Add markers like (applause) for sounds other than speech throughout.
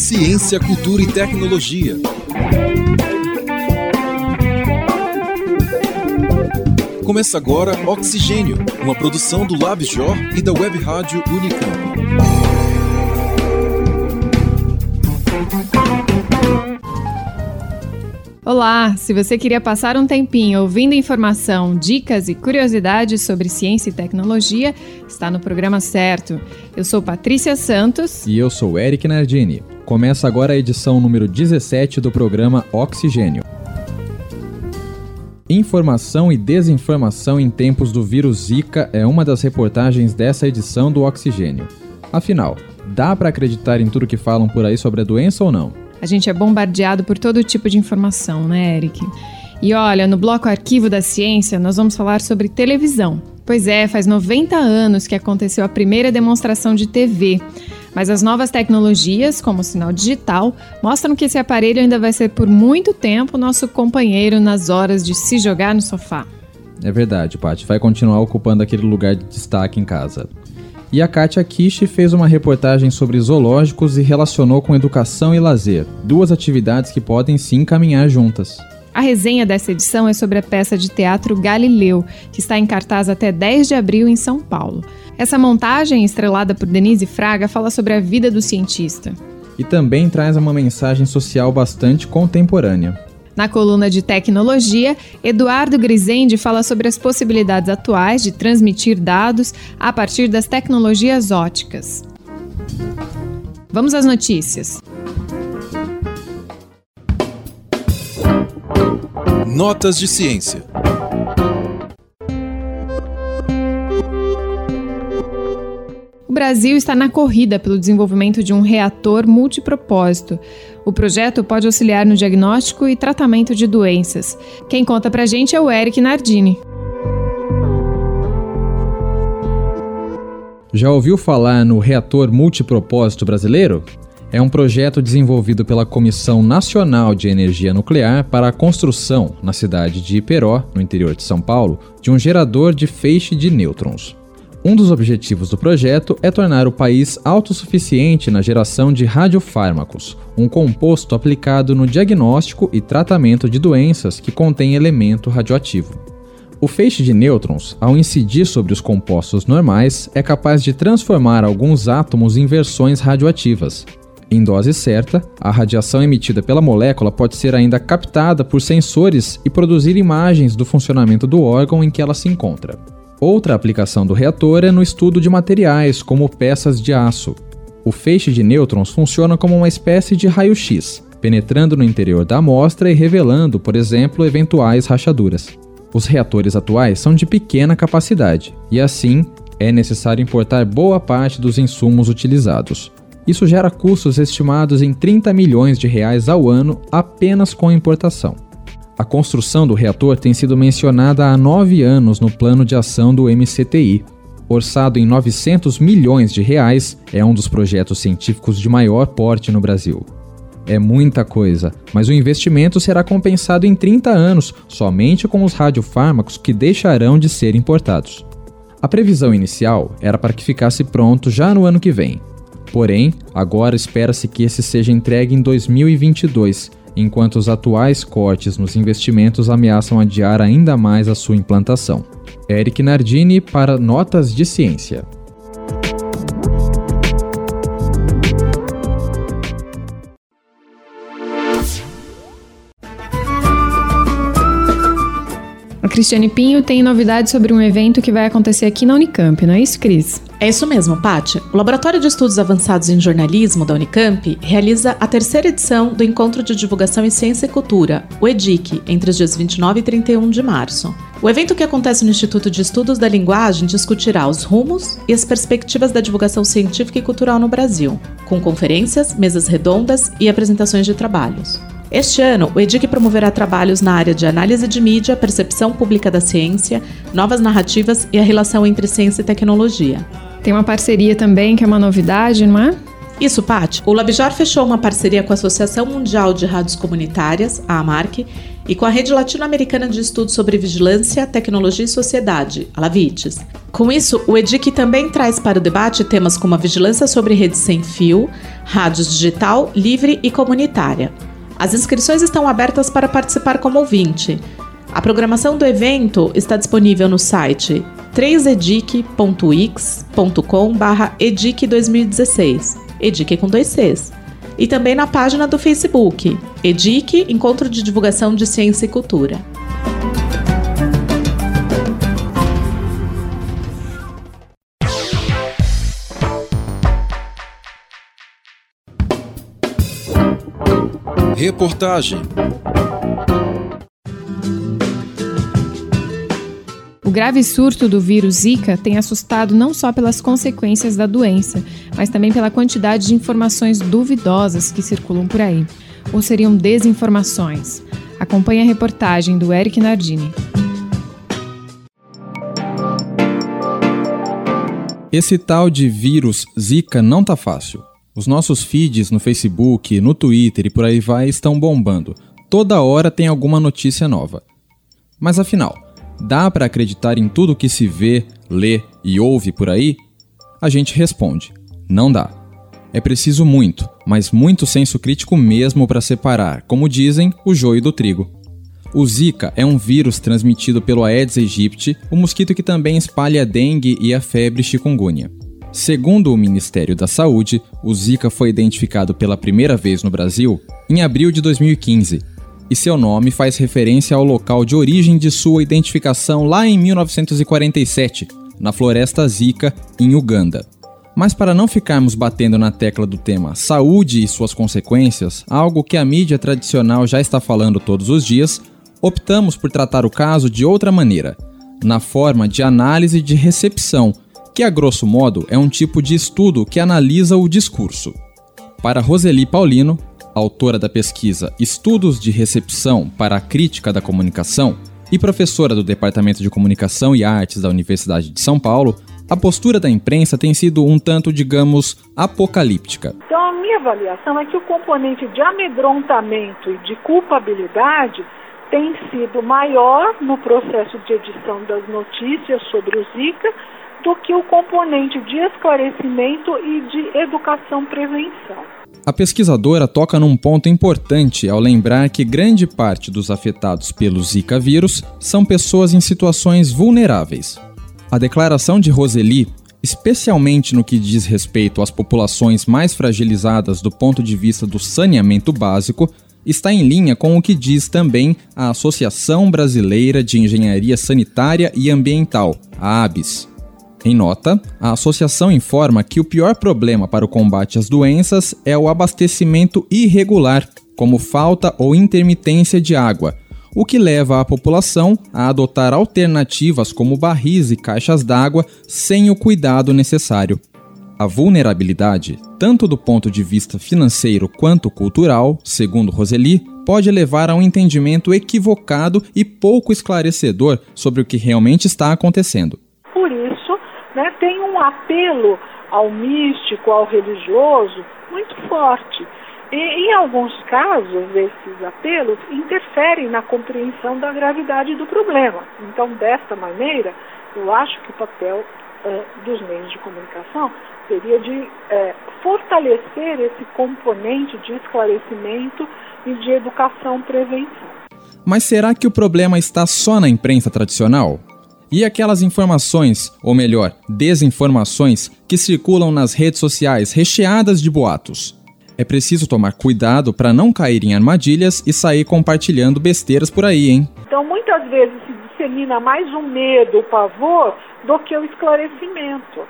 Ciência, cultura e tecnologia. Começa agora Oxigênio, uma produção do LabJOR e da Web Rádio Unicamp. Olá! Se você queria passar um tempinho ouvindo informação, dicas e curiosidades sobre ciência e tecnologia, está no programa certo. Eu sou Patrícia Santos. E eu sou Eric Nardini. Começa agora a edição número 17 do programa Oxigênio. Informação e desinformação em tempos do vírus Zika é uma das reportagens dessa edição do Oxigênio. Afinal, dá para acreditar em tudo que falam por aí sobre a doença ou não? A gente é bombardeado por todo tipo de informação, né, Eric? E olha, no bloco Arquivo da Ciência, nós vamos falar sobre televisão. Pois é, faz 90 anos que aconteceu a primeira demonstração de TV. Mas as novas tecnologias, como o sinal digital, mostram que esse aparelho ainda vai ser por muito tempo nosso companheiro nas horas de se jogar no sofá. É verdade, Paty. Vai continuar ocupando aquele lugar de destaque em casa. E a Katia Kishi fez uma reportagem sobre zoológicos e relacionou com educação e lazer, duas atividades que podem sim caminhar juntas. A resenha dessa edição é sobre a peça de teatro Galileu, que está em cartaz até 10 de abril em São Paulo. Essa montagem, estrelada por Denise Fraga, fala sobre a vida do cientista. E também traz uma mensagem social bastante contemporânea. Na coluna de tecnologia, Eduardo Grisende fala sobre as possibilidades atuais de transmitir dados a partir das tecnologias óticas. Vamos às notícias. Notas de ciência. O Brasil está na corrida pelo desenvolvimento de um reator multipropósito. O projeto pode auxiliar no diagnóstico e tratamento de doenças. Quem conta pra gente é o Eric Nardini. Já ouviu falar no reator multipropósito brasileiro? É um projeto desenvolvido pela Comissão Nacional de Energia Nuclear para a construção, na cidade de Iperó, no interior de São Paulo, de um gerador de feixe de nêutrons. Um dos objetivos do projeto é tornar o país autossuficiente na geração de radiofármacos, um composto aplicado no diagnóstico e tratamento de doenças que contém elemento radioativo. O feixe de nêutrons, ao incidir sobre os compostos normais, é capaz de transformar alguns átomos em versões radioativas. Em dose certa, a radiação emitida pela molécula pode ser ainda captada por sensores e produzir imagens do funcionamento do órgão em que ela se encontra. Outra aplicação do reator é no estudo de materiais, como peças de aço. O feixe de nêutrons funciona como uma espécie de raio-x, penetrando no interior da amostra e revelando, por exemplo, eventuais rachaduras. Os reatores atuais são de pequena capacidade e, assim, é necessário importar boa parte dos insumos utilizados. Isso gera custos estimados em 30 milhões de reais ao ano apenas com a importação. A construção do reator tem sido mencionada há nove anos no plano de ação do MCTI. Orçado em 900 milhões de reais, é um dos projetos científicos de maior porte no Brasil. É muita coisa, mas o investimento será compensado em 30 anos, somente com os radiofármacos que deixarão de ser importados. A previsão inicial era para que ficasse pronto já no ano que vem. Porém, agora espera-se que esse seja entregue em 2022 enquanto os atuais cortes nos investimentos ameaçam adiar ainda mais a sua implantação. Eric Nardini para Notas de Ciência. Cristiane Pinho tem novidades sobre um evento que vai acontecer aqui na Unicamp, não é isso, Cris? É isso mesmo, Pátia. O Laboratório de Estudos Avançados em Jornalismo da Unicamp realiza a terceira edição do Encontro de Divulgação em Ciência e Cultura, o EDIC, entre os dias 29 e 31 de março. O evento que acontece no Instituto de Estudos da Linguagem discutirá os rumos e as perspectivas da divulgação científica e cultural no Brasil, com conferências, mesas redondas e apresentações de trabalhos. Este ano, o EDIC promoverá trabalhos na área de análise de mídia, percepção pública da ciência, novas narrativas e a relação entre ciência e tecnologia. Tem uma parceria também que é uma novidade, não é? Isso, Paty. O Labjar fechou uma parceria com a Associação Mundial de Rádios Comunitárias, a AMARC, e com a Rede Latino-Americana de Estudos sobre Vigilância, Tecnologia e Sociedade, a LAVITES. Com isso, o EDIC também traz para o debate temas como a vigilância sobre redes sem fio, rádios digital, livre e comunitária. As inscrições estão abertas para participar como ouvinte. A programação do evento está disponível no site 3edic.x.com/edic 2016. Edic com dois Cs e também na página do Facebook, EDIC Encontro de Divulgação de Ciência e Cultura. Reportagem O grave surto do vírus Zika tem assustado não só pelas consequências da doença, mas também pela quantidade de informações duvidosas que circulam por aí. Ou seriam desinformações? Acompanhe a reportagem do Eric Nardini. Esse tal de vírus Zika não tá fácil. Os nossos feeds no Facebook, no Twitter e por aí vai estão bombando. Toda hora tem alguma notícia nova. Mas afinal, Dá para acreditar em tudo que se vê, lê e ouve por aí? A gente responde: não dá. É preciso muito, mas muito senso crítico mesmo para separar, como dizem, o joio do trigo. O Zika é um vírus transmitido pelo Aedes aegypti, o mosquito que também espalha a dengue e a febre chikungunya. Segundo o Ministério da Saúde, o Zika foi identificado pela primeira vez no Brasil em abril de 2015 e seu nome faz referência ao local de origem de sua identificação lá em 1947, na floresta Zika, em Uganda. Mas para não ficarmos batendo na tecla do tema saúde e suas consequências, algo que a mídia tradicional já está falando todos os dias, optamos por tratar o caso de outra maneira, na forma de análise de recepção, que a grosso modo é um tipo de estudo que analisa o discurso. Para Roseli Paulino, autora da pesquisa Estudos de Recepção para a Crítica da Comunicação e professora do Departamento de Comunicação e Artes da Universidade de São Paulo, a postura da imprensa tem sido um tanto, digamos, apocalíptica. Então, a minha avaliação é que o componente de amedrontamento e de culpabilidade tem sido maior no processo de edição das notícias sobre o Zika do que o componente de esclarecimento e de educação-prevenção. A pesquisadora toca num ponto importante ao lembrar que grande parte dos afetados pelo Zika vírus são pessoas em situações vulneráveis. A declaração de Roseli, especialmente no que diz respeito às populações mais fragilizadas do ponto de vista do saneamento básico, está em linha com o que diz também a Associação Brasileira de Engenharia Sanitária e Ambiental, a ABS. Em nota, a associação informa que o pior problema para o combate às doenças é o abastecimento irregular, como falta ou intermitência de água, o que leva a população a adotar alternativas como barris e caixas d'água sem o cuidado necessário. A vulnerabilidade, tanto do ponto de vista financeiro quanto cultural, segundo Roseli, pode levar a um entendimento equivocado e pouco esclarecedor sobre o que realmente está acontecendo né, tem um apelo ao místico, ao religioso muito forte. E, em alguns casos, esses apelos interferem na compreensão da gravidade do problema. Então, desta maneira, eu acho que o papel eh, dos meios de comunicação seria de eh, fortalecer esse componente de esclarecimento e de educação-prevenção. Mas será que o problema está só na imprensa tradicional? E aquelas informações, ou melhor, desinformações, que circulam nas redes sociais recheadas de boatos. É preciso tomar cuidado para não cair em armadilhas e sair compartilhando besteiras por aí, hein? Então, muitas vezes se dissemina mais o medo, o pavor, do que o esclarecimento.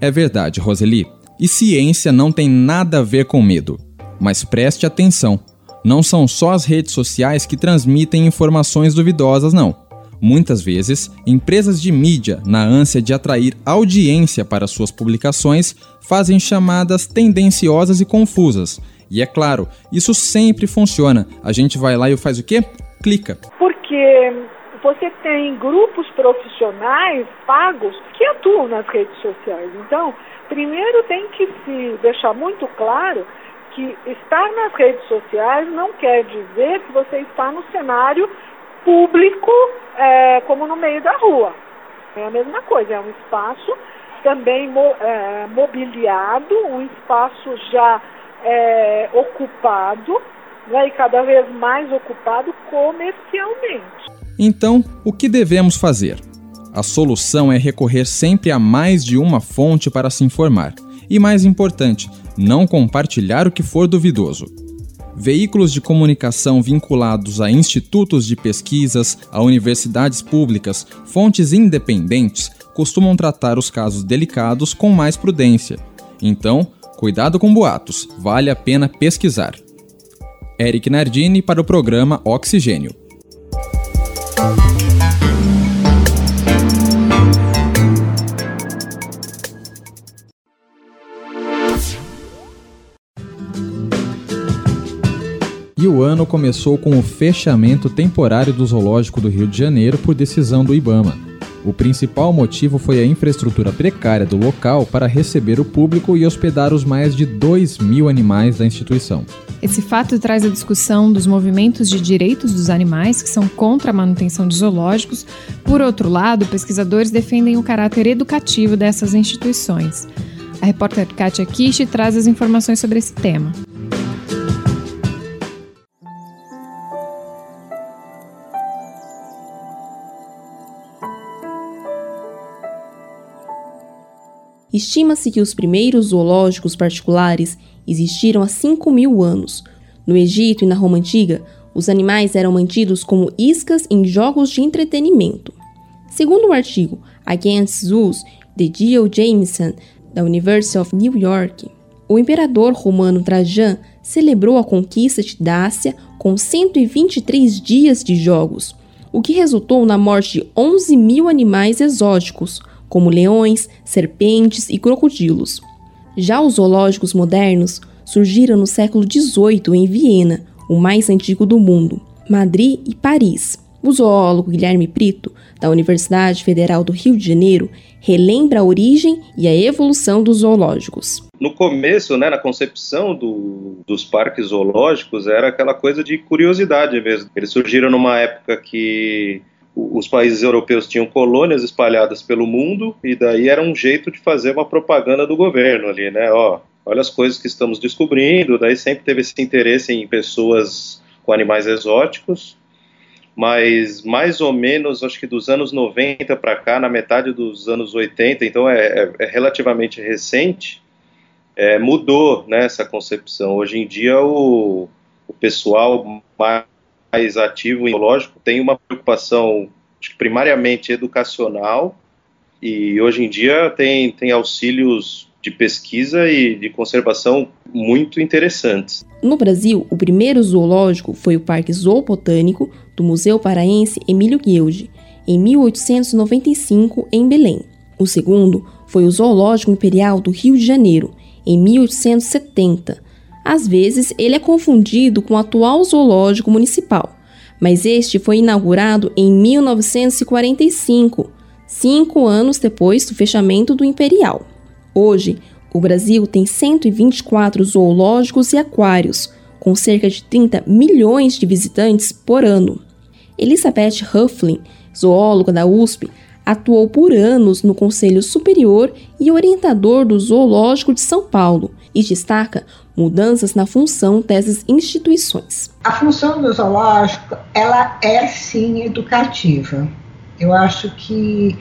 É verdade, Roseli. E ciência não tem nada a ver com medo. Mas preste atenção: não são só as redes sociais que transmitem informações duvidosas, não. Muitas vezes, empresas de mídia, na ânsia de atrair audiência para suas publicações, fazem chamadas tendenciosas e confusas. E é claro, isso sempre funciona. A gente vai lá e faz o quê? Clica. Porque você tem grupos profissionais pagos que atuam nas redes sociais. Então, primeiro tem que se deixar muito claro que estar nas redes sociais não quer dizer que você está no cenário público é, como no meio da rua. É a mesma coisa, é um espaço também mo, é, mobiliado, um espaço já é, ocupado né, e cada vez mais ocupado comercialmente. Então, o que devemos fazer? A solução é recorrer sempre a mais de uma fonte para se informar. E mais importante, não compartilhar o que for duvidoso. Veículos de comunicação vinculados a institutos de pesquisas, a universidades públicas, fontes independentes, costumam tratar os casos delicados com mais prudência. Então, cuidado com boatos, vale a pena pesquisar. Eric Nardini para o programa Oxigênio. O ano começou com o fechamento temporário do Zoológico do Rio de Janeiro por decisão do Ibama. O principal motivo foi a infraestrutura precária do local para receber o público e hospedar os mais de 2 mil animais da instituição. Esse fato traz a discussão dos movimentos de direitos dos animais que são contra a manutenção de zoológicos. Por outro lado, pesquisadores defendem o caráter educativo dessas instituições. A repórter Katia Kishi traz as informações sobre esse tema. Estima-se que os primeiros zoológicos particulares existiram há 5 mil anos. No Egito e na Roma Antiga, os animais eram mantidos como iscas em jogos de entretenimento. Segundo o artigo Against Zoos de Geo Jameson, da University of New York, o imperador romano Trajan celebrou a conquista de Dácia com 123 dias de jogos, o que resultou na morte de 11 mil animais exóticos, como leões, serpentes e crocodilos. Já os zoológicos modernos surgiram no século XVIII em Viena, o mais antigo do mundo, Madrid e Paris. O zoólogo Guilherme Prito, da Universidade Federal do Rio de Janeiro, relembra a origem e a evolução dos zoológicos. No começo, né, na concepção do, dos parques zoológicos, era aquela coisa de curiosidade mesmo. Eles surgiram numa época que os países europeus tinham colônias espalhadas pelo mundo e daí era um jeito de fazer uma propaganda do governo ali, né? Ó, olha as coisas que estamos descobrindo. Daí sempre teve esse interesse em pessoas com animais exóticos, mas mais ou menos, acho que dos anos 90 para cá, na metade dos anos 80, então é, é, é relativamente recente, é, mudou né, essa concepção. Hoje em dia o, o pessoal mais mais ativo e lógico tem uma preocupação primariamente educacional e hoje em dia tem, tem auxílios de pesquisa e de conservação muito interessantes. No Brasil, o primeiro zoológico foi o Parque Zoobotânico do Museu Paraense Emílio Guilde, em 1895, em Belém. O segundo foi o Zoológico Imperial do Rio de Janeiro, em 1870, às vezes, ele é confundido com o atual zoológico municipal, mas este foi inaugurado em 1945, cinco anos depois do fechamento do Imperial. Hoje, o Brasil tem 124 zoológicos e aquários, com cerca de 30 milhões de visitantes por ano. Elizabeth Hufflin, zoóloga da USP, atuou por anos no Conselho Superior e orientador do Zoológico de São Paulo e destaca mudanças na função dessas instituições. A função do zoológico, ela é sim educativa. Eu acho que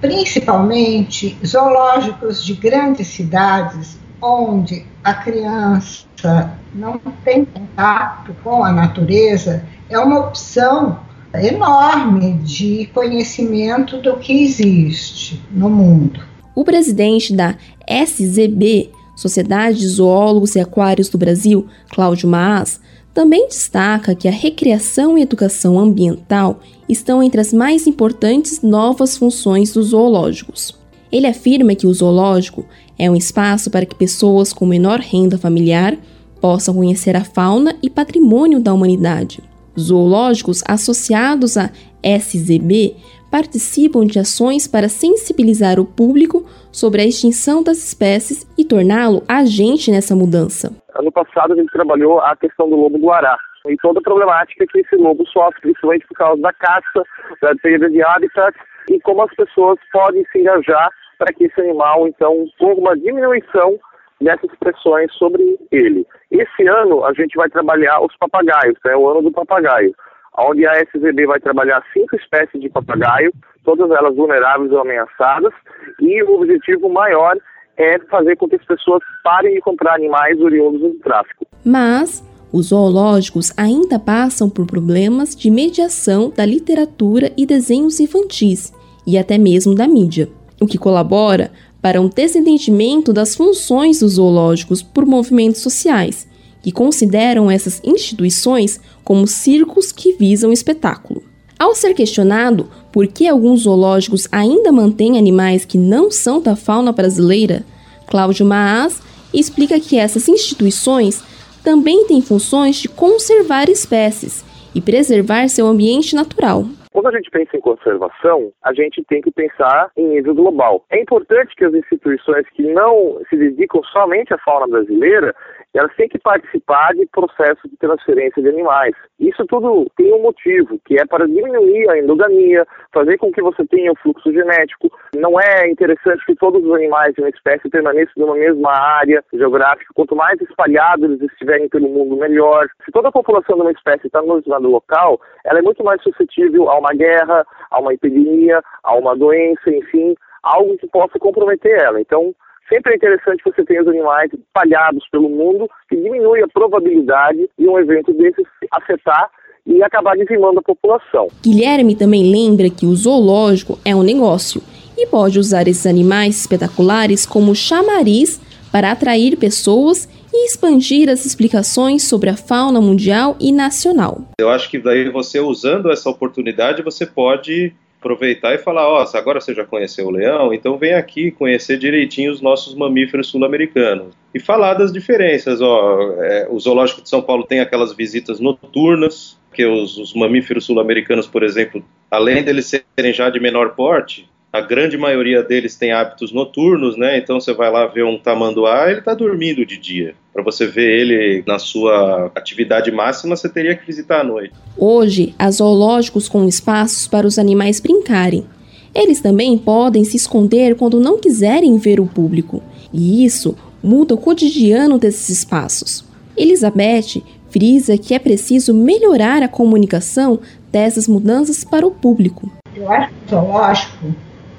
principalmente zoológicos de grandes cidades onde a criança não tem contato com a natureza é uma opção enorme de conhecimento do que existe no mundo. O presidente da SZB, Sociedade de Zoólogos e Aquários do Brasil, Cláudio Maas, também destaca que a recreação e educação ambiental estão entre as mais importantes novas funções dos zoológicos. Ele afirma que o zoológico é um espaço para que pessoas com menor renda familiar possam conhecer a fauna e patrimônio da humanidade. Zoológicos associados à SZB participam de ações para sensibilizar o público sobre a extinção das espécies e torná-lo agente nessa mudança. Ano passado a gente trabalhou a questão do lobo-guará. e toda a problemática que esse lobo sofre, principalmente por causa da caça, da perda de habitat e como as pessoas podem se engajar para que esse animal, então, tenha uma diminuição dessas pressões sobre ele. Esse ano a gente vai trabalhar os papagaios, é o ano do papagaio, onde a SZB vai trabalhar cinco espécies de papagaio, todas elas vulneráveis ou ameaçadas, e o objetivo maior é fazer com que as pessoas parem de comprar animais oriundos do tráfico. Mas os zoológicos ainda passam por problemas de mediação da literatura e desenhos infantis, e até mesmo da mídia, o que colabora para um desentendimento das funções dos zoológicos por movimentos sociais, que consideram essas instituições como circos que visam espetáculo. Ao ser questionado por que alguns zoológicos ainda mantêm animais que não são da fauna brasileira, Cláudio Maas explica que essas instituições também têm funções de conservar espécies e preservar seu ambiente natural. Quando a gente pensa em conservação, a gente tem que pensar em nível global. É importante que as instituições que não se dedicam somente à fauna brasileira elas têm que participar de processos de transferência de animais. Isso tudo tem um motivo, que é para diminuir a endogamia, fazer com que você tenha um fluxo genético. Não é interessante que todos os animais de uma espécie permaneçam numa mesma área geográfica. Quanto mais espalhados eles estiverem pelo mundo, melhor. Se toda a população de uma espécie está no determinado local, ela é muito mais suscetível a uma guerra, a uma epidemia, a uma doença, enfim, algo que possa comprometer ela. Então, Sempre é interessante você tenha os animais espalhados pelo mundo, que diminui a probabilidade de um evento desses afetar e acabar dizimando a população. Guilherme também lembra que o zoológico é um negócio e pode usar esses animais espetaculares como chamariz para atrair pessoas e expandir as explicações sobre a fauna mundial e nacional. Eu acho que daí você usando essa oportunidade você pode aproveitar e falar, ó, oh, agora você já conheceu o leão, então vem aqui conhecer direitinho os nossos mamíferos sul-americanos. E falar das diferenças, ó, é, o Zoológico de São Paulo tem aquelas visitas noturnas, que os, os mamíferos sul-americanos, por exemplo, além deles serem já de menor porte, a grande maioria deles tem hábitos noturnos, né? Então você vai lá ver um tamanduá, ele está dormindo de dia. Para você ver ele na sua atividade máxima, você teria que visitar à noite. Hoje, há zoológicos com espaços para os animais brincarem. Eles também podem se esconder quando não quiserem ver o público, e isso muda o cotidiano desses espaços. Elizabeth frisa que é preciso melhorar a comunicação dessas mudanças para o público. Eu acho que o zoológico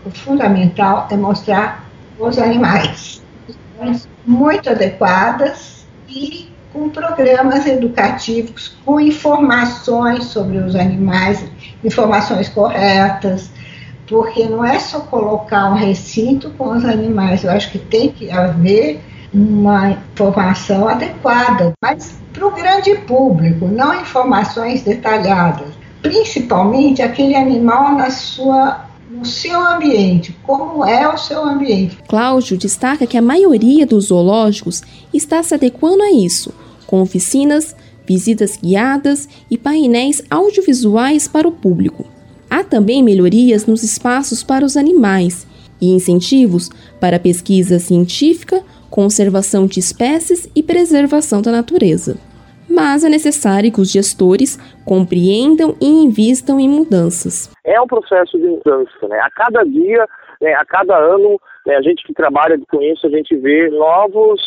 o fundamental é mostrar os animais. Muito adequadas e com programas educativos, com informações sobre os animais, informações corretas, porque não é só colocar um recinto com os animais, eu acho que tem que haver uma informação adequada, mas para o grande público, não informações detalhadas, principalmente aquele animal na sua no seu ambiente, como é o seu ambiente. Cláudio destaca que a maioria dos zoológicos está se adequando a isso, com oficinas, visitas guiadas e painéis audiovisuais para o público. Há também melhorias nos espaços para os animais e incentivos para pesquisa científica, conservação de espécies e preservação da natureza mas é necessário que os gestores compreendam e invistam em mudanças. É um processo de mudança, né? A cada dia, né, a cada ano, né, a gente que trabalha com isso, a gente vê novos,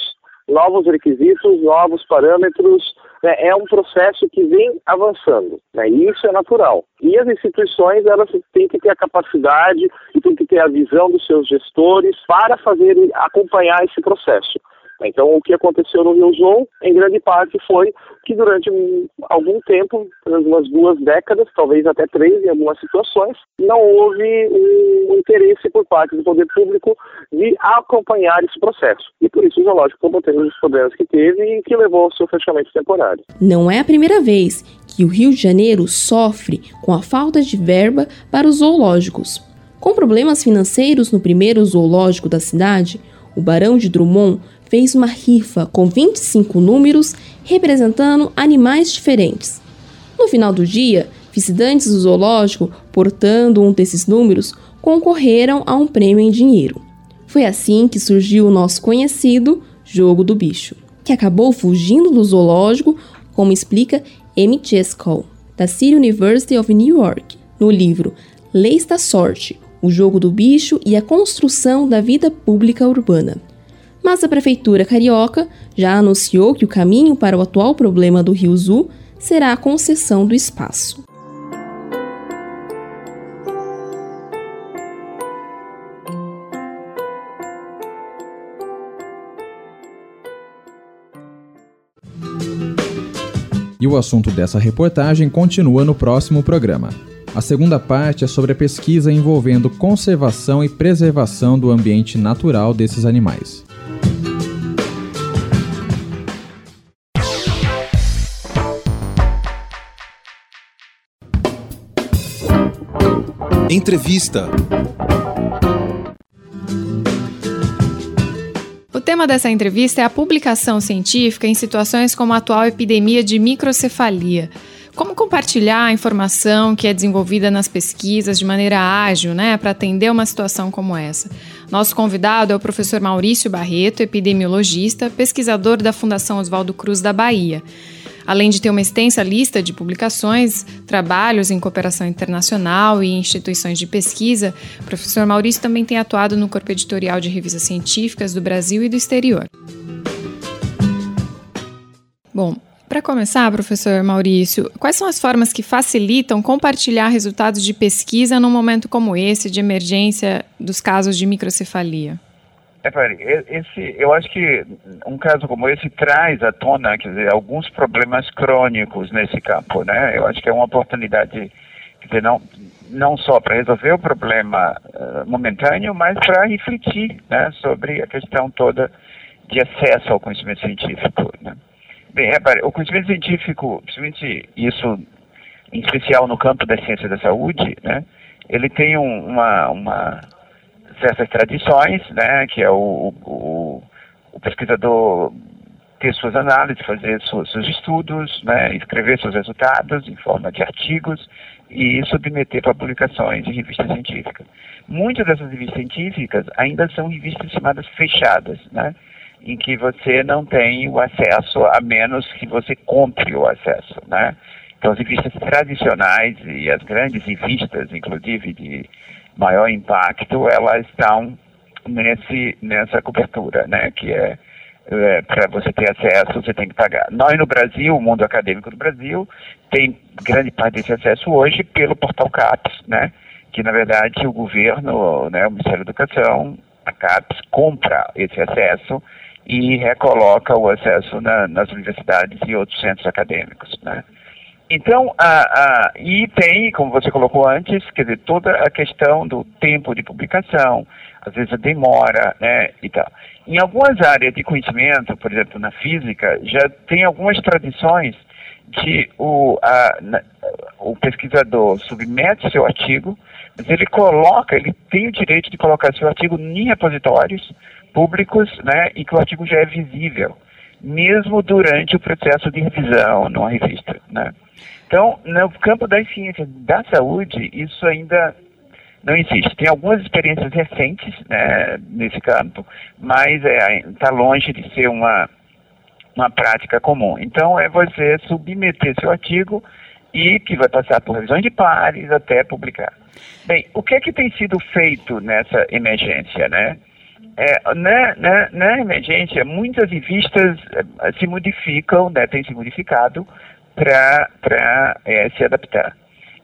novos requisitos, novos parâmetros. Né? É um processo que vem avançando, né? E isso é natural. E as instituições elas têm que ter a capacidade e têm que ter a visão dos seus gestores para fazer acompanhar esse processo. Então, o que aconteceu no Rio João, em grande parte, foi que durante algum tempo, umas duas décadas, talvez até três em algumas situações, não houve um interesse por parte do poder público de acompanhar esse processo. E por isso o zoológico acabou os problemas que teve e que levou ao seu fechamento temporário. Não é a primeira vez que o Rio de Janeiro sofre com a falta de verba para os zoológicos. Com problemas financeiros no primeiro zoológico da cidade, o Barão de Drummond fez uma rifa com 25 números representando animais diferentes. No final do dia, visitantes do zoológico, portando um desses números, concorreram a um prêmio em dinheiro. Foi assim que surgiu o nosso conhecido Jogo do Bicho, que acabou fugindo do zoológico, como explica M. Chescol, da City University of New York, no livro Leis da Sorte, o jogo do bicho e a construção da vida pública urbana. Mas a prefeitura carioca já anunciou que o caminho para o atual problema do Rio Zu será a concessão do espaço. E o assunto dessa reportagem continua no próximo programa. A segunda parte é sobre a pesquisa envolvendo conservação e preservação do ambiente natural desses animais. Entrevista. O tema dessa entrevista é a publicação científica em situações como a atual epidemia de microcefalia. Como compartilhar a informação que é desenvolvida nas pesquisas de maneira ágil, né, para atender uma situação como essa? Nosso convidado é o professor Maurício Barreto, epidemiologista, pesquisador da Fundação Oswaldo Cruz da Bahia. Além de ter uma extensa lista de publicações, trabalhos em cooperação internacional e instituições de pesquisa, o professor Maurício também tem atuado no corpo editorial de revistas científicas do Brasil e do exterior. Bom, para começar, professor Maurício, quais são as formas que facilitam compartilhar resultados de pesquisa num momento como esse de emergência dos casos de microcefalia? É, esse, eu acho que um caso como esse traz à tona quer dizer, alguns problemas crônicos nesse campo. Né? Eu acho que é uma oportunidade, quer dizer, não, não só para resolver o problema uh, momentâneo, mas para refletir né, sobre a questão toda de acesso ao conhecimento científico. Né? Bem, repare, o conhecimento científico, principalmente isso, em especial no campo da ciência da saúde, né, ele tem um, uma, uma certas tradições, né, que é o, o, o pesquisador ter suas análises, fazer seus, seus estudos, né, escrever seus resultados em forma de artigos e submeter para publicações em revistas científicas. Muitas dessas revistas científicas ainda são revistas chamadas fechadas, né, em que você não tem o acesso a menos que você compre o acesso, né. Então, as revistas tradicionais e as grandes revistas, inclusive de maior impacto, elas estão nesse, nessa cobertura, né, que é, é para você ter acesso, você tem que pagar. Nós no Brasil, o mundo acadêmico do Brasil, tem grande parte desse acesso hoje pelo portal CAPES, né, que na verdade o governo, né, o Ministério da Educação, a CAPES, compra esse acesso e recoloca o acesso na, nas universidades e outros centros acadêmicos, né. Então, a, a, e tem, como você colocou antes, quer dizer, toda a questão do tempo de publicação, às vezes a demora, né, e tal. Em algumas áreas de conhecimento, por exemplo, na física, já tem algumas tradições de o, a, na, o pesquisador submete seu artigo, mas ele coloca, ele tem o direito de colocar seu artigo em repositórios públicos, né, e que o artigo já é visível, mesmo durante o processo de revisão numa revista, né. Então, no campo das ciências da saúde, isso ainda não existe. Tem algumas experiências recentes né, nesse campo, mas está é, tá longe de ser uma, uma prática comum. Então, é você submeter seu artigo e que vai passar por revisões de pares até publicar. Bem, o que é que tem sido feito nessa emergência, né? É, na, na, na emergência, muitas revistas eh, se modificam, né, têm se modificado para é, se adaptar.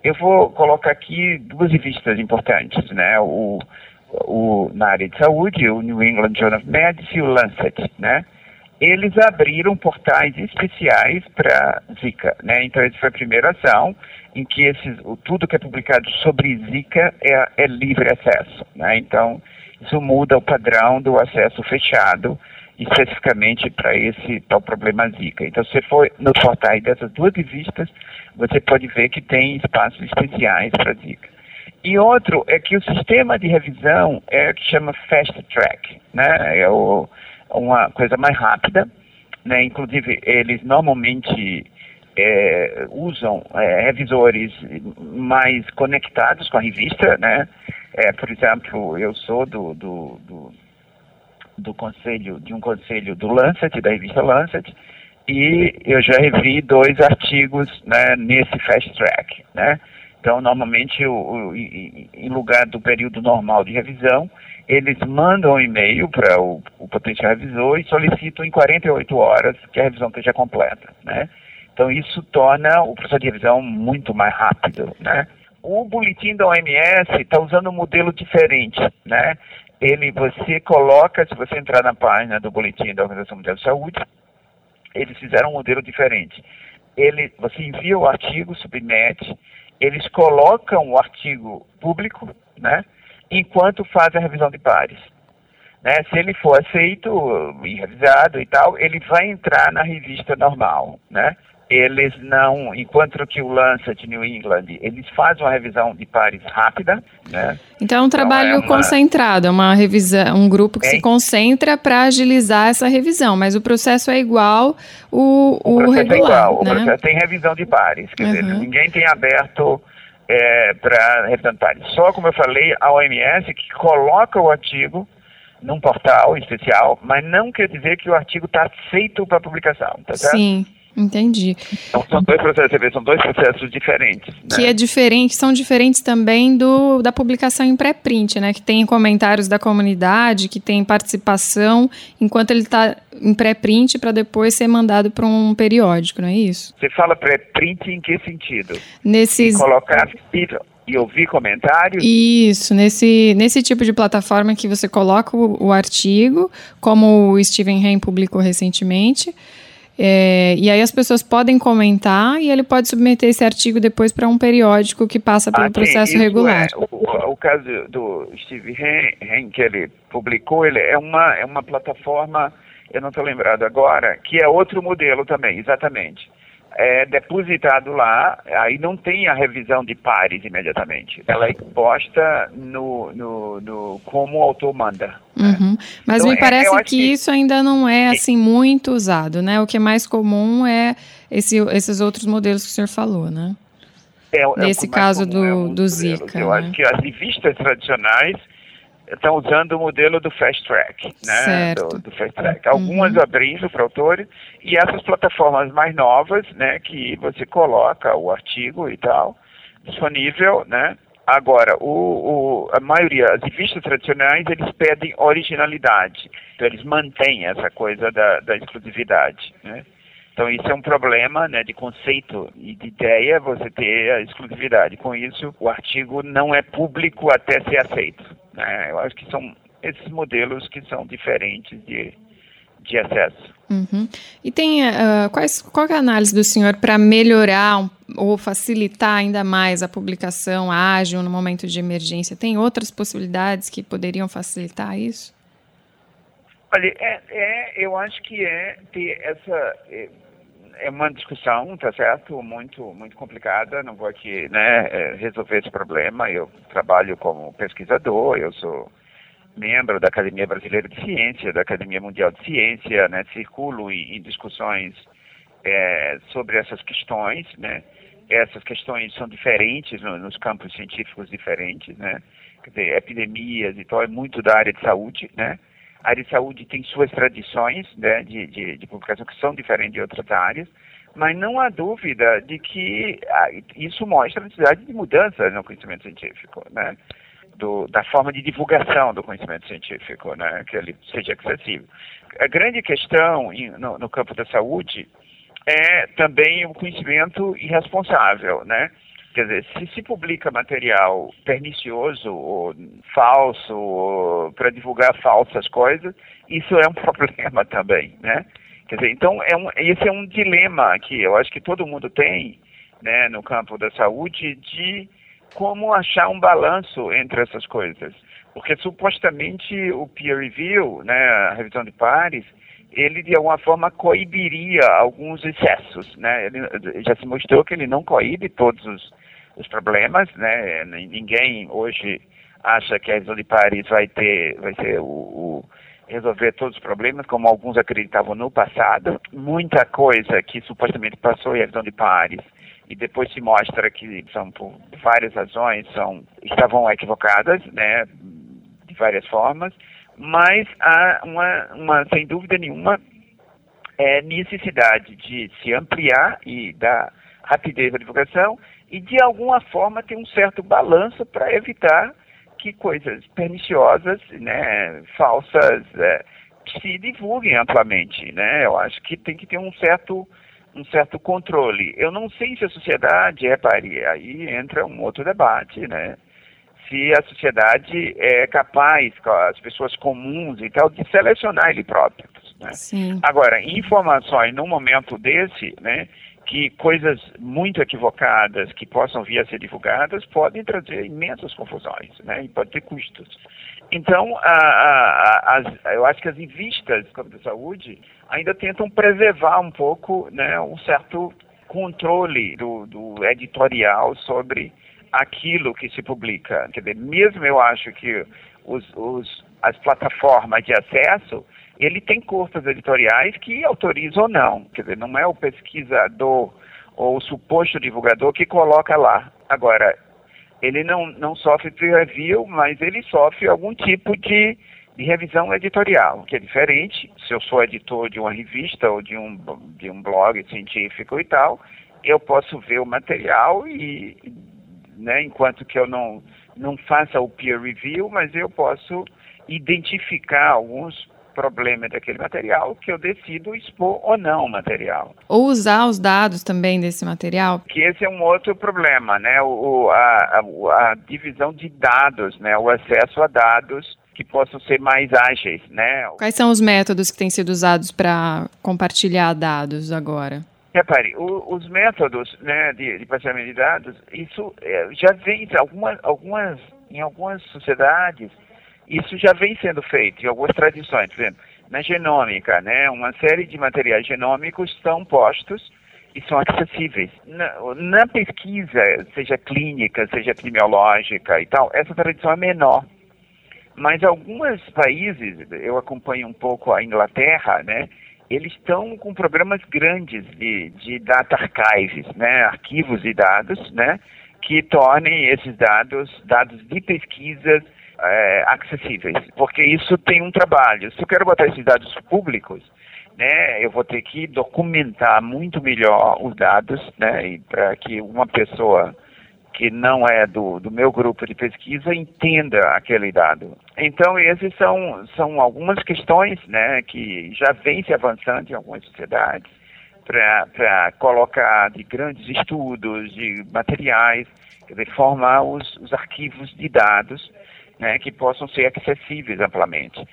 Eu vou colocar aqui duas revistas importantes, né? O, o, na área de saúde, o New England Journal of Medicine e o Lancet, né? Eles abriram portais especiais para Zika, né? Então, essa foi a primeira ação em que esses, tudo que é publicado sobre Zika é, é livre acesso, né? Então, isso muda o padrão do acesso fechado especificamente para esse tal problema Zika. Então, se for no portal dessas duas revistas, você pode ver que tem espaços especiais para Zika. E outro é que o sistema de revisão é o que chama fast track, né? É o, uma coisa mais rápida, né? Inclusive, eles normalmente é, usam é, revisores mais conectados com a revista, né? É, por exemplo, eu sou do, do, do do conselho, de um conselho do Lancet, da revista Lancet, e eu já revi dois artigos né, nesse fast track, né? Então, normalmente, o, o, em lugar do período normal de revisão, eles mandam um e-mail para o, o, potencial revisor e solicitam em 48 horas que a revisão esteja completa, né? Então, isso torna o processo de revisão muito mais rápido, né? O boletim da OMS está usando um modelo diferente, né? Ele, você coloca, se você entrar na página do boletim da Organização Mundial de Saúde, eles fizeram um modelo diferente. Ele, você envia o artigo, submete, eles colocam o artigo público, né? Enquanto faz a revisão de pares. Né? Se ele for aceito e revisado e tal, ele vai entrar na revista normal, né? Eles não, enquanto que o Lancet New England, eles fazem uma revisão de pares rápida, né? Então é um trabalho então, é uma... concentrado, é uma revisão, um grupo que é. se concentra para agilizar essa revisão, mas o processo é igual o, o, o regular, é igual, né? o processo tem revisão de pares, quer uhum. dizer, ninguém tem aberto é, para revisão de pares. Só, como eu falei, a OMS que coloca o artigo num portal especial, mas não quer dizer que o artigo está aceito para publicação, tá certo? Sim. Entendi. Então, são dois processos, são dois processos diferentes. Né? Que é diferente, são diferentes também do da publicação em pré-print, né? Que tem comentários da comunidade, que tem participação, enquanto ele está em pré-print para depois ser mandado para um periódico, não é isso? Você fala pré-print em que sentido? Nesses. E colocar e ouvir comentários? Isso, nesse, nesse tipo de plataforma que você coloca o, o artigo, como o Steven Hain publicou recentemente é, e aí as pessoas podem comentar e ele pode submeter esse artigo depois para um periódico que passa pelo ah, processo regular. É, o, o, caso do Steve Hen, que ele publicou, ele é uma, é uma plataforma, eu não estou lembrado agora, que é outro modelo também, exatamente é depositado lá, aí não tem a revisão de pares imediatamente. Ela é posta no, no, no como o autor manda. Né? Uhum. Mas então, me é, parece que, que, isso ainda não é assim muito usado, né? O que é mais comum é esse, esses outros modelos que o senhor falou, né? É, é Nesse caso do, é do Zika. Eu né? acho que as revistas tradicionais estão usando o modelo do Fast Track, né? Do, do, Fast Track. Algumas uhum. abrindo para autores e essas plataformas mais novas, né? Que você coloca o artigo e tal disponível, né? Agora, o, o, a maioria, as revistas tradicionais, eles pedem originalidade. Então, eles mantêm essa coisa da, da exclusividade, né? Então, isso é um problema né, de conceito e de ideia, você ter a exclusividade. Com isso, o artigo não é público até ser aceito. Né? Eu acho que são esses modelos que são diferentes de, de acesso. Uhum. E tem uh, quais, qual é a análise do senhor para melhorar um, ou facilitar ainda mais a publicação ágil no momento de emergência? Tem outras possibilidades que poderiam facilitar isso? Olha, é, é eu acho que é ter essa. É, é uma discussão, tá certo, muito muito complicada. Não vou aqui, né, é, resolver esse problema. Eu trabalho como pesquisador, eu sou membro da Academia Brasileira de Ciência, da Academia Mundial de Ciência, né, circulo em, em discussões é, sobre essas questões, né. Essas questões são diferentes no, nos campos científicos diferentes, né. Quer dizer, epidemias e tal é muito da área de saúde, né a área de saúde tem suas tradições né, de, de, de, publicação que são diferentes de outras áreas, mas não há dúvida de que ah, isso mostra a necessidade de mudança no conhecimento científico, né? Do, da forma de divulgação do conhecimento científico, né? que ele seja acessível. A grande questão no, no campo da saúde é também o conhecimento irresponsável, né? Quer dizer, se se publica material pernicioso ou falso para divulgar falsas coisas, isso é um (laughs) problema também, né? Quer dizer, então é um, esse é um dilema que eu acho que todo mundo tem, né, no campo da saúde de como achar um balanço entre essas coisas, porque supostamente o peer review, né, a revisão de pares, ele de alguma forma coibiria alguns excessos, né? Ele já se mostrou que ele não coíbe todos os os problemas, né? Ninguém hoje acha que a revisão de Paris vai ter, vai ser o, o resolver todos os problemas, como alguns acreditavam no passado. Muita coisa que supostamente passou em revisão de Paris e depois se mostra que são por várias razões são estavam equivocadas, né? De várias formas, mas há uma, uma sem dúvida nenhuma é necessidade de se ampliar e dar rapidez à divulgação e de alguma forma ter um certo balanço para evitar que coisas perniciosas, né, falsas, é, se divulguem amplamente, né? Eu acho que tem que ter um certo um certo controle. Eu não sei se a sociedade, repare, aí entra um outro debate, né? Se a sociedade é capaz, as pessoas comuns e tal, de selecionar ele próprio. Né? Sim. Agora, informações num momento desse, né? Que coisas muito equivocadas que possam vir a ser divulgadas podem trazer imensas confusões, né? E pode ter custos. Então, a, a, a, eu acho que as revistas de saúde ainda tentam preservar um pouco, né, um certo controle do, do editorial sobre aquilo que se publica. Quer dizer, mesmo eu acho que os, os, as plataformas de acesso ele tem corpos editoriais que autorizam ou não. Quer dizer, não é o pesquisador ou o suposto divulgador que coloca lá. Agora, ele não, não sofre peer review, mas ele sofre algum tipo de, de revisão editorial, que é diferente. Se eu sou editor de uma revista ou de um, de um blog científico e tal, eu posso ver o material e, né, enquanto que eu não, não faça o peer review, mas eu posso identificar alguns problema daquele material que eu decido expor ou não o material. Ou usar os dados também desse material? Que esse é um outro problema, né? O, a, a, a divisão de dados, né? O acesso a dados que possam ser mais ágeis, né? Quais são os métodos que têm sido usados para compartilhar dados agora? Repare, o, os métodos né, de, de de dados, isso é, já vem algumas, algumas, em algumas sociedades isso já vem sendo feito em algumas tradições, por exemplo, na genômica, né, uma série de materiais genômicos estão postos e são acessíveis. Na, na, pesquisa, seja clínica, seja epidemiológica e tal, essa tradição é menor. Mas alguns países, eu acompanho um pouco a Inglaterra, né, eles estão com programas grandes de, de data archives, né, arquivos de dados, né, que tornem esses dados, dados de pesquisas, é, acessíveis, porque isso tem um trabalho. Se eu quero botar esses dados públicos, né, eu vou ter que documentar muito melhor os dados, né, para que uma pessoa que não é do, do meu grupo de pesquisa entenda aquele dado. Então, esses são, são algumas questões né, que já vêm se avançando em algumas sociedades para colocar de grandes estudos, de materiais, quer dizer, formar os, os arquivos de dados né, que possam ser acessíveis amplamente.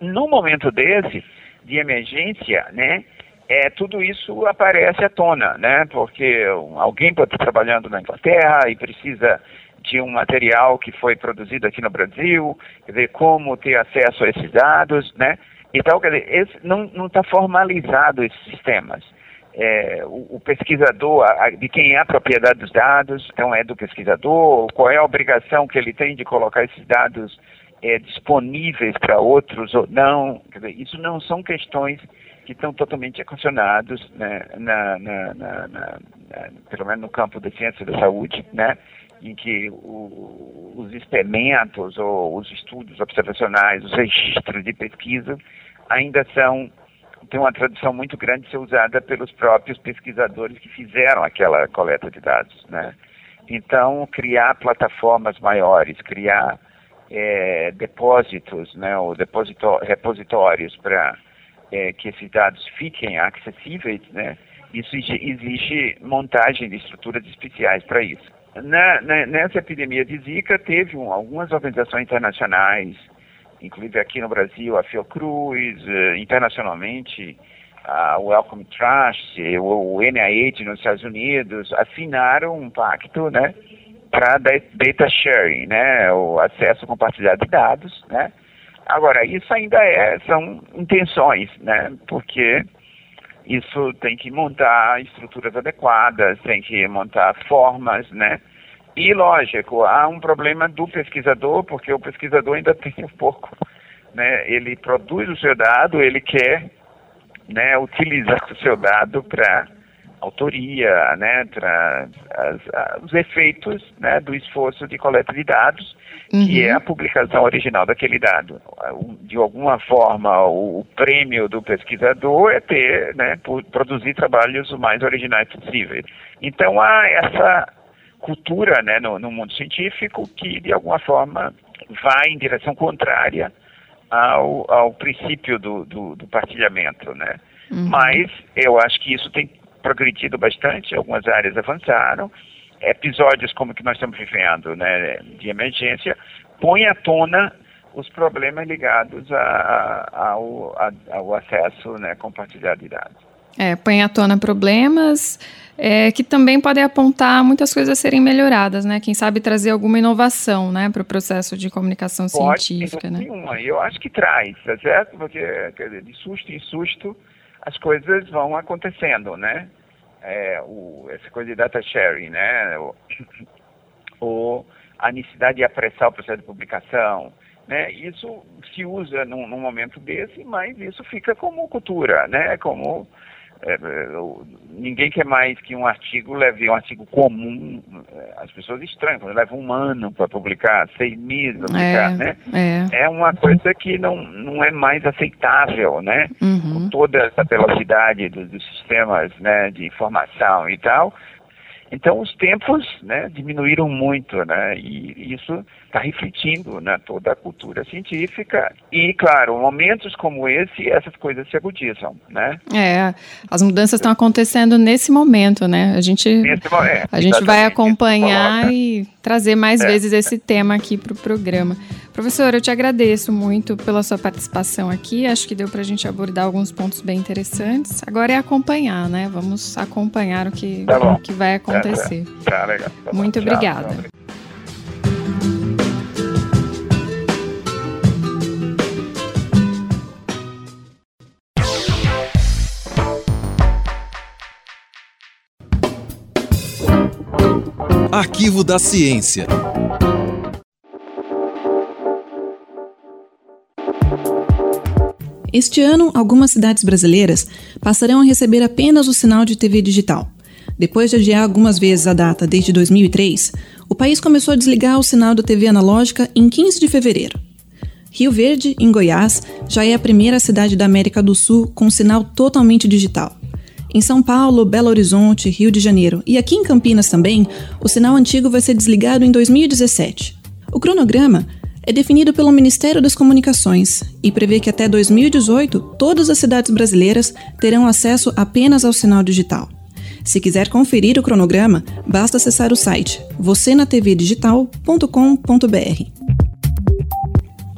No momento desse, de emergência, né, é, tudo isso aparece à tona, né, porque alguém pode estar trabalhando na Inglaterra e precisa de um material que foi produzido aqui no Brasil, quer dizer, como ter acesso a esses dados, né, e tal, quer dizer, esse, não está formalizado esses sistemas é, o, o, pesquisador, a, de quem é a propriedade dos dados, então é do pesquisador, qual é a obrigação que ele tem de colocar esses dados é, disponíveis para outros ou não. Dizer, isso não são questões que estão totalmente equacionados, né, na, na, na, pelo menos no campo da ciência da saúde, né, em que o, os experimentos ou os estudos observacionais, os registros de pesquisa ainda são tem uma tradução muito grande de ser usada pelos próprios pesquisadores que fizeram aquela coleta de dados, né? Então, criar plataformas maiores, criar é, depósitos, né, ou repositórios para é, que esses dados fiquem acessíveis, né, isso exige montagem de estruturas especiais para isso. Na, na, nessa epidemia de Zika, teve um, algumas organizações internacionais inclusive aqui no Brasil, a Fiocruz, eh, internacionalmente, a Wellcome Trust, o NIH nos Estados Unidos, assinaram um pacto, né, para data sharing, né, o acesso compartilhado de dados, né. Agora, isso ainda é, são intenções, né, porque isso tem que montar estruturas adequadas, tem que montar formas, né, e, lógico, há um problema do pesquisador, porque o pesquisador ainda (laughs) tem um pouco, né, ele produz o seu dado, ele quer né, utilizar o seu dado para autoria, né, as, os efeitos né, do esforço de coleta de dados, uhum. que é a publicação original daquele dado. De alguma forma, o, o prêmio do pesquisador é ter, né, produzir trabalhos o mais originais possíveis. Então há essa cultura né, no, no mundo científico que, de alguma forma, vai em direção contrária ao, ao princípio do, do, do partilhamento, né? Uhum. Mas eu acho que isso tem progredido bastante, algumas áreas avançaram. Episódios como o que nós estamos vivendo, né, de emergência, põem à tona os problemas ligados a, a, ao, a, ao acesso né, compartilhado de dados. É, põe à tona problemas é, que também podem apontar muitas coisas a serem melhoradas, né? Quem sabe trazer alguma inovação, né, para o processo de comunicação Pode, científica, né? Nenhuma. Eu acho que traz, tá certo? Porque dizer, de susto em susto as coisas vão acontecendo, né? É, o, essa coisa de data sharing, né? O, (coughs) o, a necessidade de apressar o processo de publicação, né? Isso se usa num, num momento desse, mas isso fica como cultura, né? Como é, é ninguém quer mais que um artigo leve um artigo comum. É, as pessoas estranham, quando leva um ano para publicar, seis meses para publicar, é, né? É. é uma coisa que não, não é mais aceitável, né? Uhum. Com toda essa velocidade dos, dos sistemas né, de informação e tal. Então os tempos né, diminuíram muito, né, e isso está refletindo né, toda a cultura científica e, claro, momentos como esse, essas coisas se agudizam, né? É, as mudanças estão acontecendo nesse momento, né? A gente, nesse, é, a gente vai acompanhar e trazer mais é. vezes esse tema aqui para o programa. Professor, eu te agradeço muito pela sua participação aqui. Acho que deu para a gente abordar alguns pontos bem interessantes. Agora é acompanhar, né? Vamos acompanhar o que, tá o que vai acontecer. Tá, tá legal. Tá muito obrigada. Arquivo da Ciência. Este ano, algumas cidades brasileiras passarão a receber apenas o sinal de TV digital. Depois de adiar algumas vezes a data desde 2003, o país começou a desligar o sinal da TV analógica em 15 de fevereiro. Rio Verde, em Goiás, já é a primeira cidade da América do Sul com sinal totalmente digital. Em São Paulo, Belo Horizonte, Rio de Janeiro e aqui em Campinas também, o sinal antigo vai ser desligado em 2017. O cronograma é definido pelo Ministério das Comunicações e prevê que até 2018 todas as cidades brasileiras terão acesso apenas ao sinal digital. Se quiser conferir o cronograma, basta acessar o site vocenatvdigital.com.br.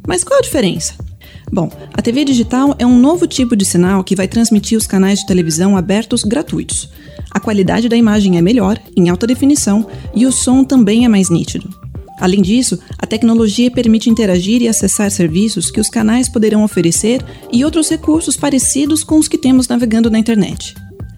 Mas qual a diferença? Bom, a TV digital é um novo tipo de sinal que vai transmitir os canais de televisão abertos gratuitos. A qualidade da imagem é melhor, em alta definição, e o som também é mais nítido. Além disso, a tecnologia permite interagir e acessar serviços que os canais poderão oferecer e outros recursos parecidos com os que temos navegando na internet.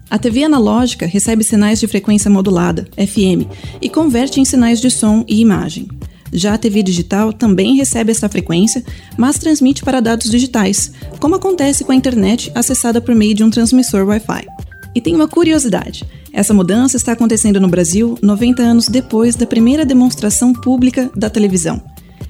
A TV analógica recebe sinais de frequência modulada, FM, e converte em sinais de som e imagem. Já a TV digital também recebe essa frequência, mas transmite para dados digitais, como acontece com a internet acessada por meio de um transmissor Wi-Fi. E tem uma curiosidade: essa mudança está acontecendo no Brasil 90 anos depois da primeira demonstração pública da televisão.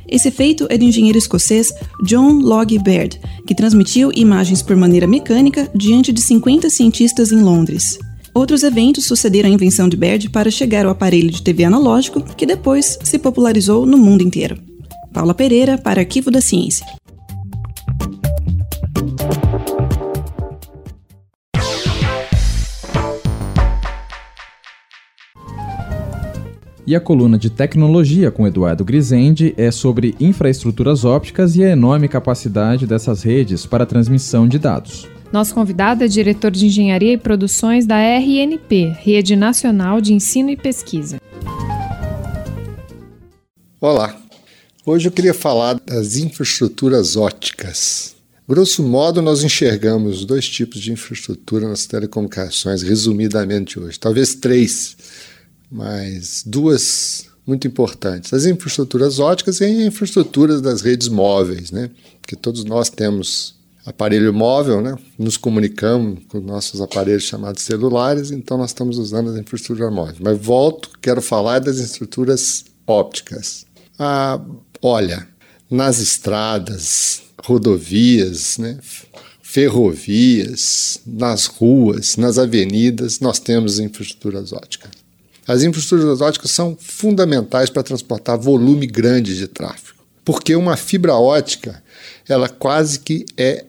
Esse feito é do engenheiro escocês John Logie Baird, que transmitiu imagens por maneira mecânica diante de 50 cientistas em Londres. Outros eventos sucederam à invenção de Baird para chegar ao aparelho de TV analógico, que depois se popularizou no mundo inteiro. Paula Pereira, para Arquivo da Ciência. E a coluna de tecnologia com Eduardo Grisende é sobre infraestruturas ópticas e a enorme capacidade dessas redes para a transmissão de dados. Nosso convidado é diretor de Engenharia e Produções da RNP, Rede Nacional de Ensino e Pesquisa. Olá, hoje eu queria falar das infraestruturas ópticas. Grosso modo, nós enxergamos dois tipos de infraestrutura nas telecomunicações, resumidamente hoje, talvez três mas duas muito importantes: as infraestruturas óticas e as infraestruturas das redes móveis, né? Porque todos nós temos aparelho móvel, né? Nos comunicamos com nossos aparelhos chamados celulares, então nós estamos usando as infraestruturas móveis. Mas volto, quero falar das estruturas ópticas. Ah, olha, nas estradas, rodovias, né? ferrovias, nas ruas, nas avenidas, nós temos infraestruturas óticas. As infraestruturas óticas são fundamentais para transportar volume grande de tráfego, porque uma fibra ótica, ela quase que é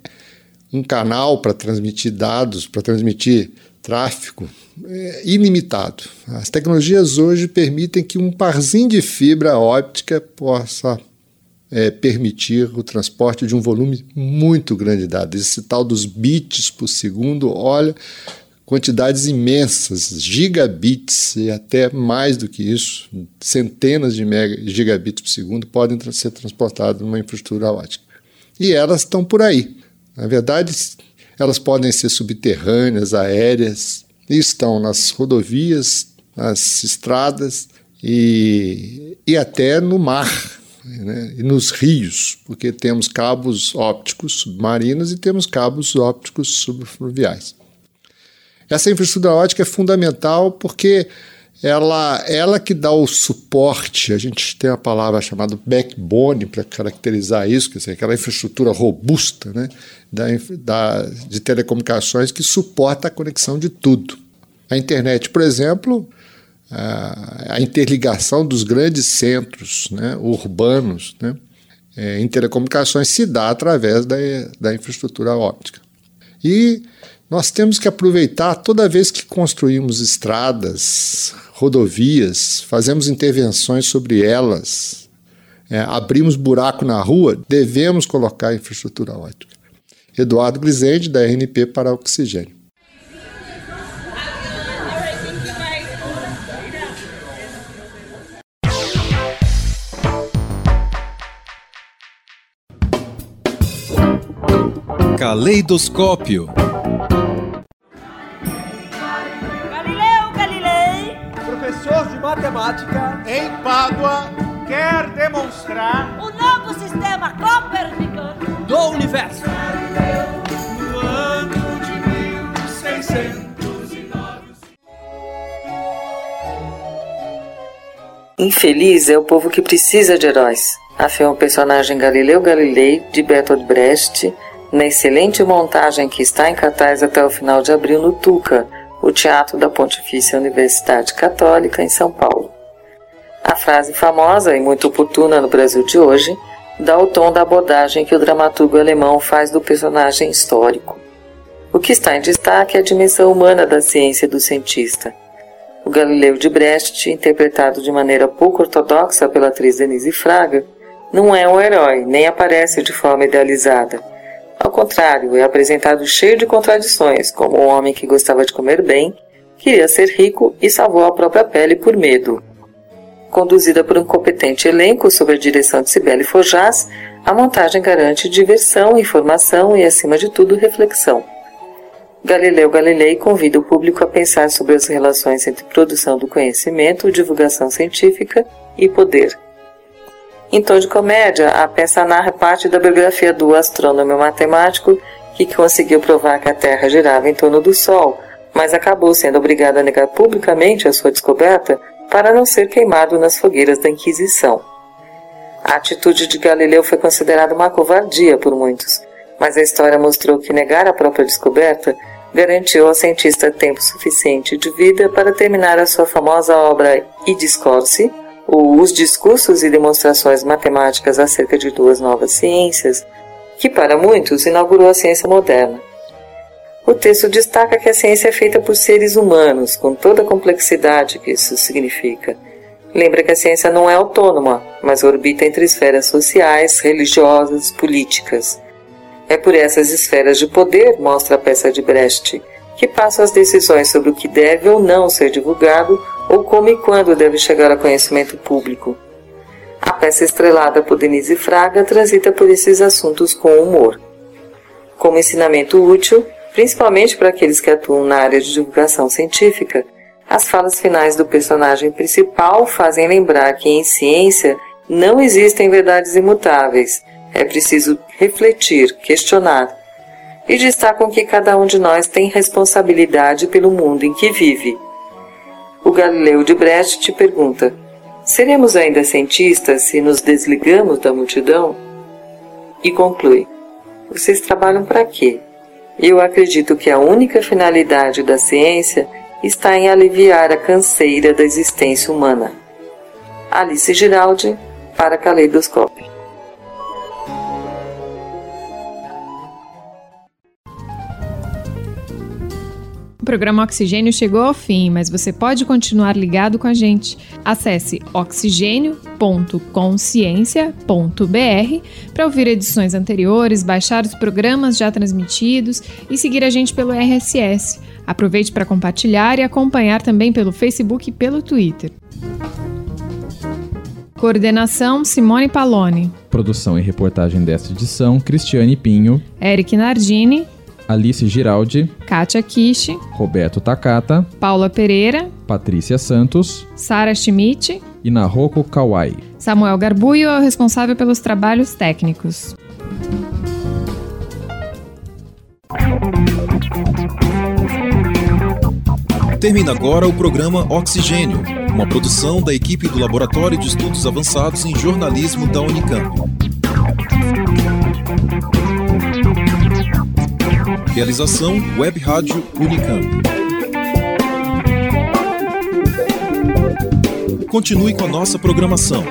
um canal para transmitir dados, para transmitir tráfego é, ilimitado. As tecnologias hoje permitem que um parzinho de fibra óptica possa é, permitir o transporte de um volume muito grande de dados. Esse tal dos bits por segundo, olha, quantidades imensas, gigabits e até mais do que isso, centenas de mega, gigabits por segundo podem ser transportados numa infraestrutura ótica. E elas estão por aí. Na verdade, elas podem ser subterrâneas, aéreas, estão nas rodovias, nas estradas e, e até no mar né, e nos rios, porque temos cabos ópticos submarinos e temos cabos ópticos subfluviais. Essa infraestrutura ótica é fundamental porque ela, ela que dá o suporte, a gente tem a palavra chamada backbone para caracterizar isso, quer dizer, aquela infraestrutura robusta né, da, da, de telecomunicações que suporta a conexão de tudo. A internet, por exemplo, a, a interligação dos grandes centros né, urbanos né, é, em telecomunicações se dá através da, da infraestrutura óptica. E nós temos que aproveitar toda vez que construímos estradas, rodovias, fazemos intervenções sobre elas, é, abrimos buraco na rua, devemos colocar infraestrutura óptica. Eduardo Grisende, da RNP para Oxigênio. Caleidoscópio. Matemática em Pádua, quer demonstrar o novo sistema coperniciano do universo. No ano de 1609. Infeliz é o povo que precisa de heróis afirma o personagem Galileu Galilei de Bertolt Brecht na excelente montagem que está em cartaz até o final de abril no Tuca, o Teatro da Pontifícia Universidade Católica em São Paulo. A frase famosa e muito oportuna no Brasil de hoje dá o tom da abordagem que o dramaturgo alemão faz do personagem histórico. O que está em destaque é a dimensão humana da ciência do cientista. O Galileu de Brecht, interpretado de maneira pouco ortodoxa pela atriz Denise Fraga, não é um herói, nem aparece de forma idealizada. Contrário, é apresentado cheio de contradições, como um homem que gostava de comer bem, queria ser rico e salvou a própria pele por medo. Conduzida por um competente elenco sob a direção de Cibele Forjás, a montagem garante diversão, informação e, acima de tudo, reflexão. Galileu Galilei convida o público a pensar sobre as relações entre produção do conhecimento, divulgação científica e poder. Em tom de comédia, a peça narra parte da biografia do astrônomo matemático que conseguiu provar que a Terra girava em torno do Sol, mas acabou sendo obrigado a negar publicamente a sua descoberta para não ser queimado nas fogueiras da Inquisição. A atitude de Galileu foi considerada uma covardia por muitos, mas a história mostrou que negar a própria descoberta garantiu ao cientista tempo suficiente de vida para terminar a sua famosa obra I Discorsi, os discursos e demonstrações matemáticas acerca de duas novas ciências, que para muitos inaugurou a ciência moderna. O texto destaca que a ciência é feita por seres humanos, com toda a complexidade que isso significa. Lembra que a ciência não é autônoma, mas orbita entre esferas sociais, religiosas, políticas. É por essas esferas de poder, mostra a peça de Brecht, que passam as decisões sobre o que deve ou não ser divulgado ou como e quando deve chegar a conhecimento público. A peça estrelada por Denise Fraga transita por esses assuntos com humor. Como ensinamento útil, principalmente para aqueles que atuam na área de divulgação científica, as falas finais do personagem principal fazem lembrar que em ciência não existem verdades imutáveis. É preciso refletir, questionar, e destacam que cada um de nós tem responsabilidade pelo mundo em que vive. O Galileu de Brecht te pergunta: seremos ainda cientistas se nos desligamos da multidão? E conclui: vocês trabalham para quê? Eu acredito que a única finalidade da ciência está em aliviar a canseira da existência humana. Alice Giraldi, para Caleidoscópio. Programa Oxigênio chegou ao fim, mas você pode continuar ligado com a gente. Acesse oxigênio.consciência.br para ouvir edições anteriores, baixar os programas já transmitidos e seguir a gente pelo RSS. Aproveite para compartilhar e acompanhar também pelo Facebook e pelo Twitter. Coordenação Simone Palone. Produção e reportagem desta edição Cristiane Pinho, Eric Nardini, Alice Giraldi, Kátia Kishi, Roberto Takata, Paula Pereira, Patrícia Santos, Sara Schmidt e Nahoko Kawai. Samuel Garbuio é o responsável pelos trabalhos técnicos. Termina agora o programa Oxigênio, uma produção da equipe do Laboratório de Estudos Avançados em Jornalismo da Unicamp. Realização Web Rádio Unicamp. Continue com a nossa programação.